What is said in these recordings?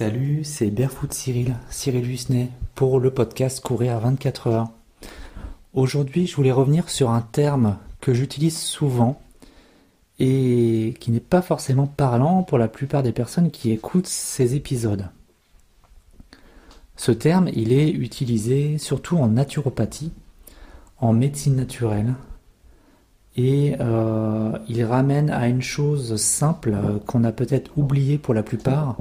Salut, c'est Barefoot Cyril, Cyril Husnet, pour le podcast Courir à 24 heures. Aujourd'hui, je voulais revenir sur un terme que j'utilise souvent et qui n'est pas forcément parlant pour la plupart des personnes qui écoutent ces épisodes. Ce terme, il est utilisé surtout en naturopathie, en médecine naturelle, et euh, il ramène à une chose simple qu'on a peut-être oublié pour la plupart,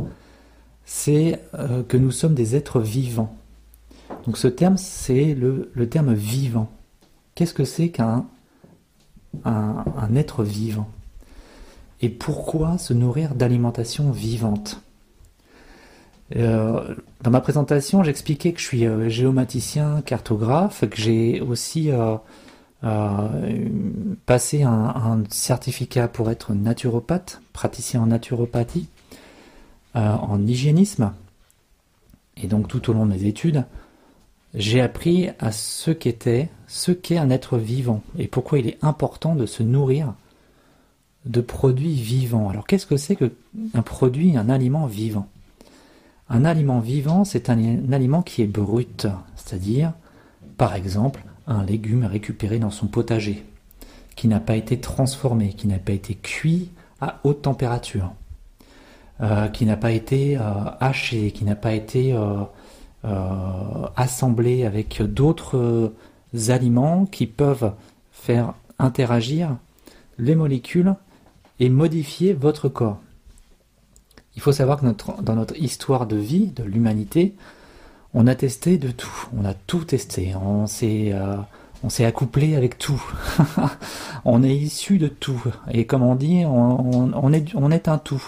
c'est euh, que nous sommes des êtres vivants. Donc ce terme, c'est le, terme vivant. Qu'est-ce que c'est qu'un un, être vivant? Et pourquoi se nourrir d'alimentation vivante? Euh, Dans ma présentation, j'expliquais que je suis euh, géomaticien, cartographe, que j'ai aussi passé un certificat pour être naturopathe, praticien en naturopathie. Euh, en hygiénisme, et donc tout au long de mes études, j'ai appris à ce qu'était, ce qu'est un être vivant, et pourquoi il est important de se nourrir de produits vivants. Alors qu'est-ce que c'est qu'un produit, un aliment vivant? Un aliment vivant, c'est un, aliment qui est brut, c'est-à-dire, par exemple, un légume récupéré dans son potager, qui n'a pas été transformé, qui n'a pas été cuit à haute température. Euh, qui n'a pas été euh, haché, qui n'a pas été euh, assemblé avec d'autres aliments qui peuvent faire interagir les molécules et modifier votre corps. Il faut savoir que dans notre histoire de vie, de l'humanité, on a testé de tout. On a tout testé. On s'est, on s'est accouplé avec tout. on est issu de tout. Et comme on dit, on, est, on est un tout.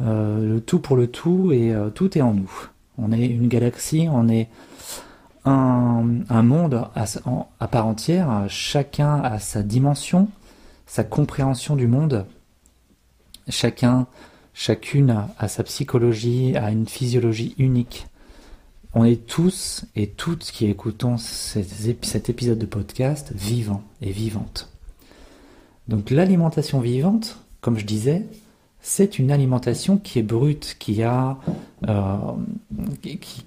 Euh, le tout pour le tout et euh, tout est en nous. On est une galaxie, on est un, monde à, part entière, chacun a sa dimension, sa compréhension du monde, chacun, chacune a sa psychologie, a une physiologie unique. On est tous et toutes qui écoutons cet épisode de podcast vivants et vivantes. Donc l'alimentation vivante, comme je disais, c'est une alimentation qui est brute, qui euh,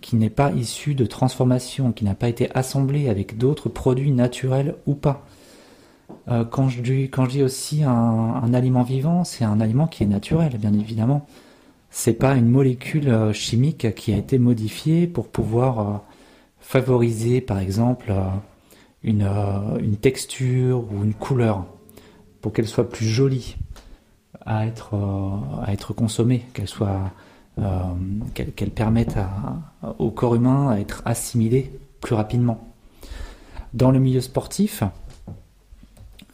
qui, n'est pas issue de transformation, qui n'a pas été assemblée avec d'autres produits naturels ou pas. Euh, quand, je dis, aussi un, aliment vivant, c'est un aliment qui est naturel, bien évidemment. C'est pas une molécule euh, chimique qui a été modifiée pour pouvoir favoriser, par exemple, une texture ou une couleur, pour qu'elle soit plus jolie à être, euh, à être consommée, qu'elle euh, permette au corps humain à être assimilé plus rapidement. Dans le milieu sportif,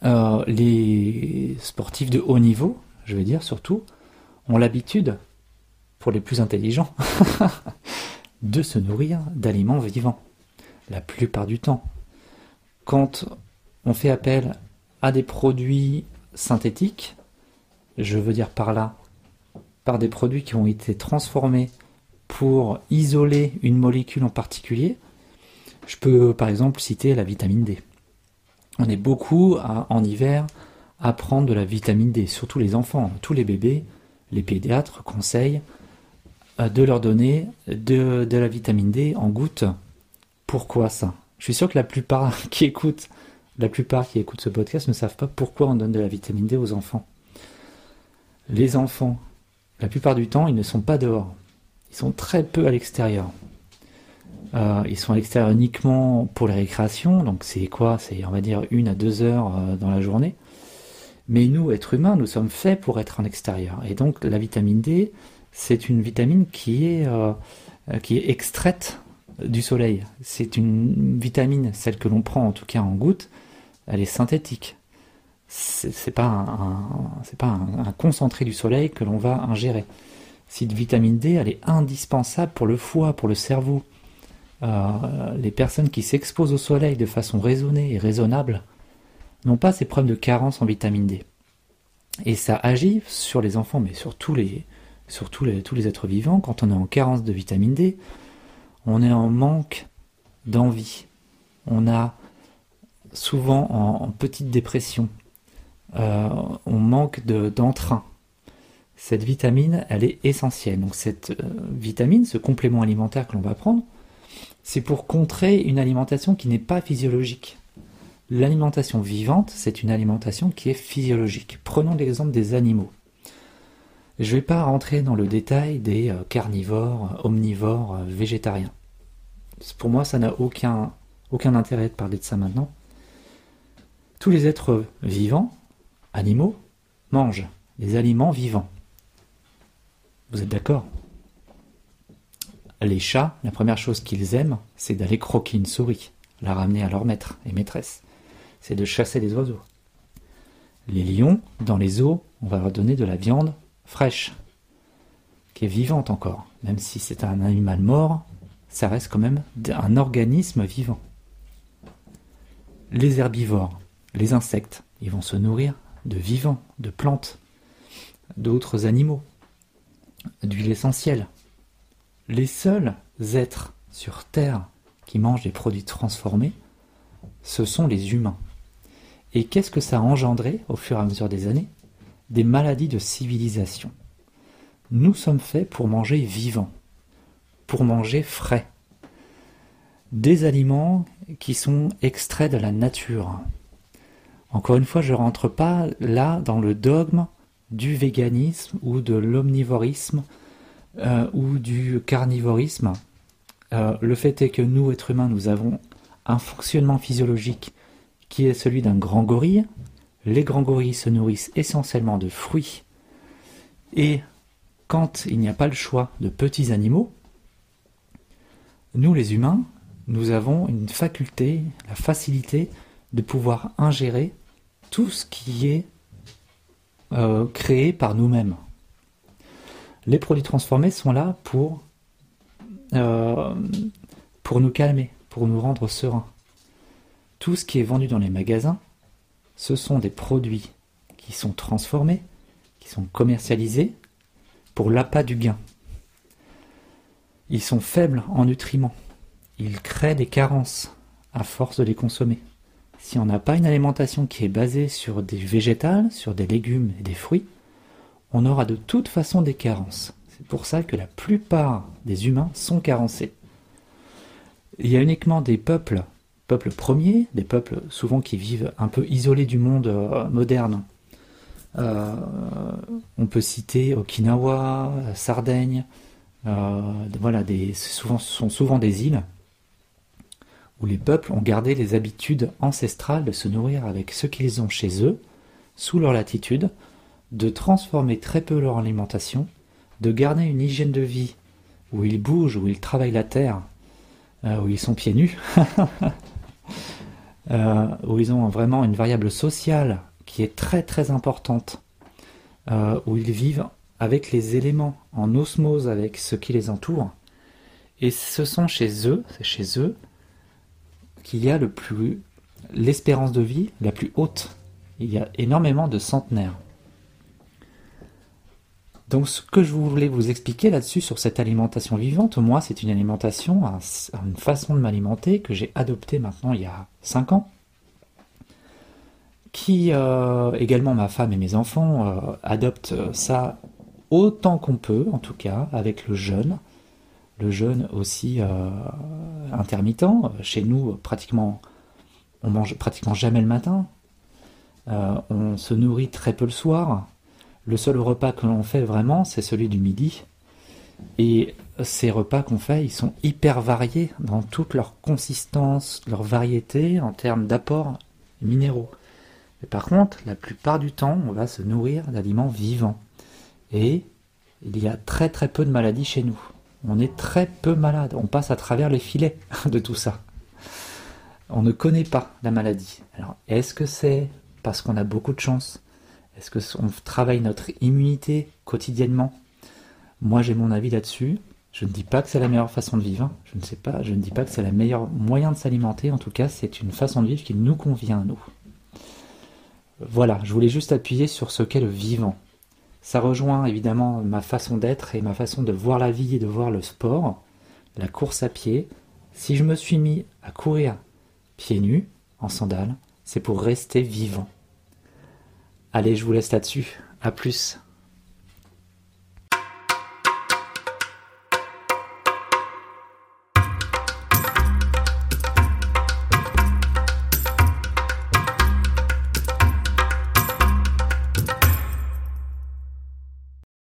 euh, les sportifs de haut niveau, je veux dire surtout, ont l'habitude, pour les plus intelligents, de se nourrir d'aliments vivants, la plupart du temps. Quand on fait appel à des produits synthétiques, je veux dire par là, par des produits qui ont été transformés pour isoler une molécule en particulier. Je peux par exemple citer la vitamine D. On est beaucoup en hiver à prendre de la vitamine D, surtout les enfants, tous les bébés, les pédiatres conseillent euh, de leur donner de, la vitamine D en gouttes. Pourquoi ça? Je suis sûr que la plupart qui écoutent, la plupart qui écoutent ce podcast ne savent pas pourquoi on donne de la vitamine D aux enfants les enfants, la plupart du temps, ils ne sont pas dehors. Ils sont très peu à l'extérieur. Euh, ils sont à l'extérieur uniquement pour les récréations, donc c'est quoi? C'est on va dire une à deux heures euh, dans la journée. Mais nous, êtres humains, nous sommes faits pour être en extérieur. Et donc la vitamine D, c'est une vitamine qui est, euh, qui est extraite du soleil. C'est une vitamine, celle que l'on prend en tout cas en goutte, elle est synthétique c'est pas un, pas un, concentré du soleil que l'on va ingérer. Cette vitamine D, elle est indispensable pour le foie, pour le cerveau. Euh, les personnes qui s'exposent au soleil de façon raisonnée et raisonnable n'ont pas ces problèmes de carence en vitamine D. Et ça agit sur les enfants, mais sur tous les, sur tous les êtres vivants. Quand on est en carence de vitamine D, on est en manque d'envie. On a souvent en petite dépression, euh, on manque d'entrain. cette vitamine, elle est essentielle. Donc cette euh, vitamine, ce complément alimentaire que l'on va prendre, c'est pour contrer une alimentation qui n'est pas physiologique. L'alimentation vivante, c'est une alimentation qui est physiologique. Prenons l'exemple des animaux. Je ne vais pas rentrer dans le détail des euh, carnivores, omnivores, végétariens. Pour moi, ça n'a aucun intérêt de parler de ça maintenant. Tous les êtres vivants, animaux, mangent des aliments vivants. Vous êtes d'accord? Les chats, la première chose qu'ils aiment, c'est d'aller croquer une souris, la ramener à leur maître et maîtresse. C'est de chasser des oiseaux. Les lions, dans les eaux, on va leur donner de la viande fraîche, qui est vivante encore. Même si c'est un animal mort, ça reste quand même un organisme vivant. Les herbivores, les insectes, ils vont se nourrir de vivants, de plantes, d'autres animaux d'huile essentielle. Les seuls êtres sur Terre qui mangent des produits transformés, ce sont les humains. Et qu'est-ce que ça a engendré au fur et à mesure des années? Des maladies de civilisation. Nous sommes faits pour manger vivant, pour manger frais. Des aliments qui sont extraits de la nature. Encore une fois, je ne rentre pas là dans le dogme du véganisme ou de l'omnivorisme euh, ou du carnivorisme. Euh, le fait est que nous, êtres humains, nous avons un fonctionnement physiologique qui est celui d'un grand gorille. Les grands gorilles se nourrissent essentiellement de fruits. Et quand il n'y a pas le choix de petits animaux, nous les humains, nous avons une faculté, la facilité de pouvoir ingérer tout ce qui est euh, créés par nous-mêmes. Les produits transformés sont là euh, pour nous calmer, pour nous rendre sereins. Tout ce qui est vendu dans les magasins, ce sont des produits qui sont transformés, qui sont commercialisés pour l'appât du gain. Ils sont faibles en nutriments. Ils créent des carences à force de les consommer. Si on n'a pas une alimentation qui est basée sur des végétales, sur des légumes et des fruits, on aura de toute façon des carences. C'est pour ça que la plupart des humains sont carencés. Il y a uniquement des peuples, peuples premiers, des peuples souvent qui vivent un peu isolés du monde euh, moderne. Euh, on peut citer Okinawa, Sardaigne, euh, voilà, ce sont souvent des îles où les peuples ont gardé les habitudes ancestrales de se nourrir avec ce qu'ils ont chez eux, sous leur latitude, de transformer très peu leur alimentation, de garder une hygiène de vie où ils bougent, où ils travaillent la terre, euh, où ils sont pieds nus, euh, où ils ont vraiment une variable sociale qui est très très importante, euh, où ils vivent avec les éléments, en osmose avec ce qui les entoure. Et ce sont chez eux, c'est chez eux, qu'il y a le plus l'espérance de vie la plus haute. Il y a énormément de centenaires. Donc ce que je voulais vous expliquer là-dessus sur cette alimentation vivante, moi c'est une alimentation, une façon de m'alimenter que j'ai adoptée maintenant il y a 5 ans, qui euh, également ma femme et mes enfants euh, adoptent ça autant qu'on peut, en tout cas avec le jeûne, le jeûne aussi euh, intermittent. Chez nous, pratiquement, on mange pratiquement jamais le matin. Euh, on se nourrit très peu le soir. Le seul repas que l'on fait vraiment, c'est celui du midi. Et ces repas qu'on fait, ils sont hyper variés dans toute leur consistance, leur variété en termes d'apports minéraux. Mais par contre, la plupart du temps, on va se nourrir d'aliments vivants. Et il y a très très peu de maladies chez nous on est très peu malade. On passe à travers les filets de tout ça. On ne connaît pas la maladie. Alors, est-ce que c'est parce qu'on a beaucoup de chance? Est-ce qu'on travaille notre immunité quotidiennement? Moi, j'ai mon avis là-dessus. Je ne dis pas que c'est la meilleure façon de vivre. Je ne sais pas. Je ne dis pas que c'est le meilleur moyen de s'alimenter. En tout cas, c'est une façon de vivre qui nous convient à nous. Voilà, je voulais juste appuyer sur ce qu'est le vivant. Ça rejoint évidemment ma façon d'être et ma façon de voir la vie et de voir le sport, la course à pied. Si je me suis mis à courir pieds nus, en sandales, c'est pour rester vivant. Allez, je vous laisse là-dessus. À plus.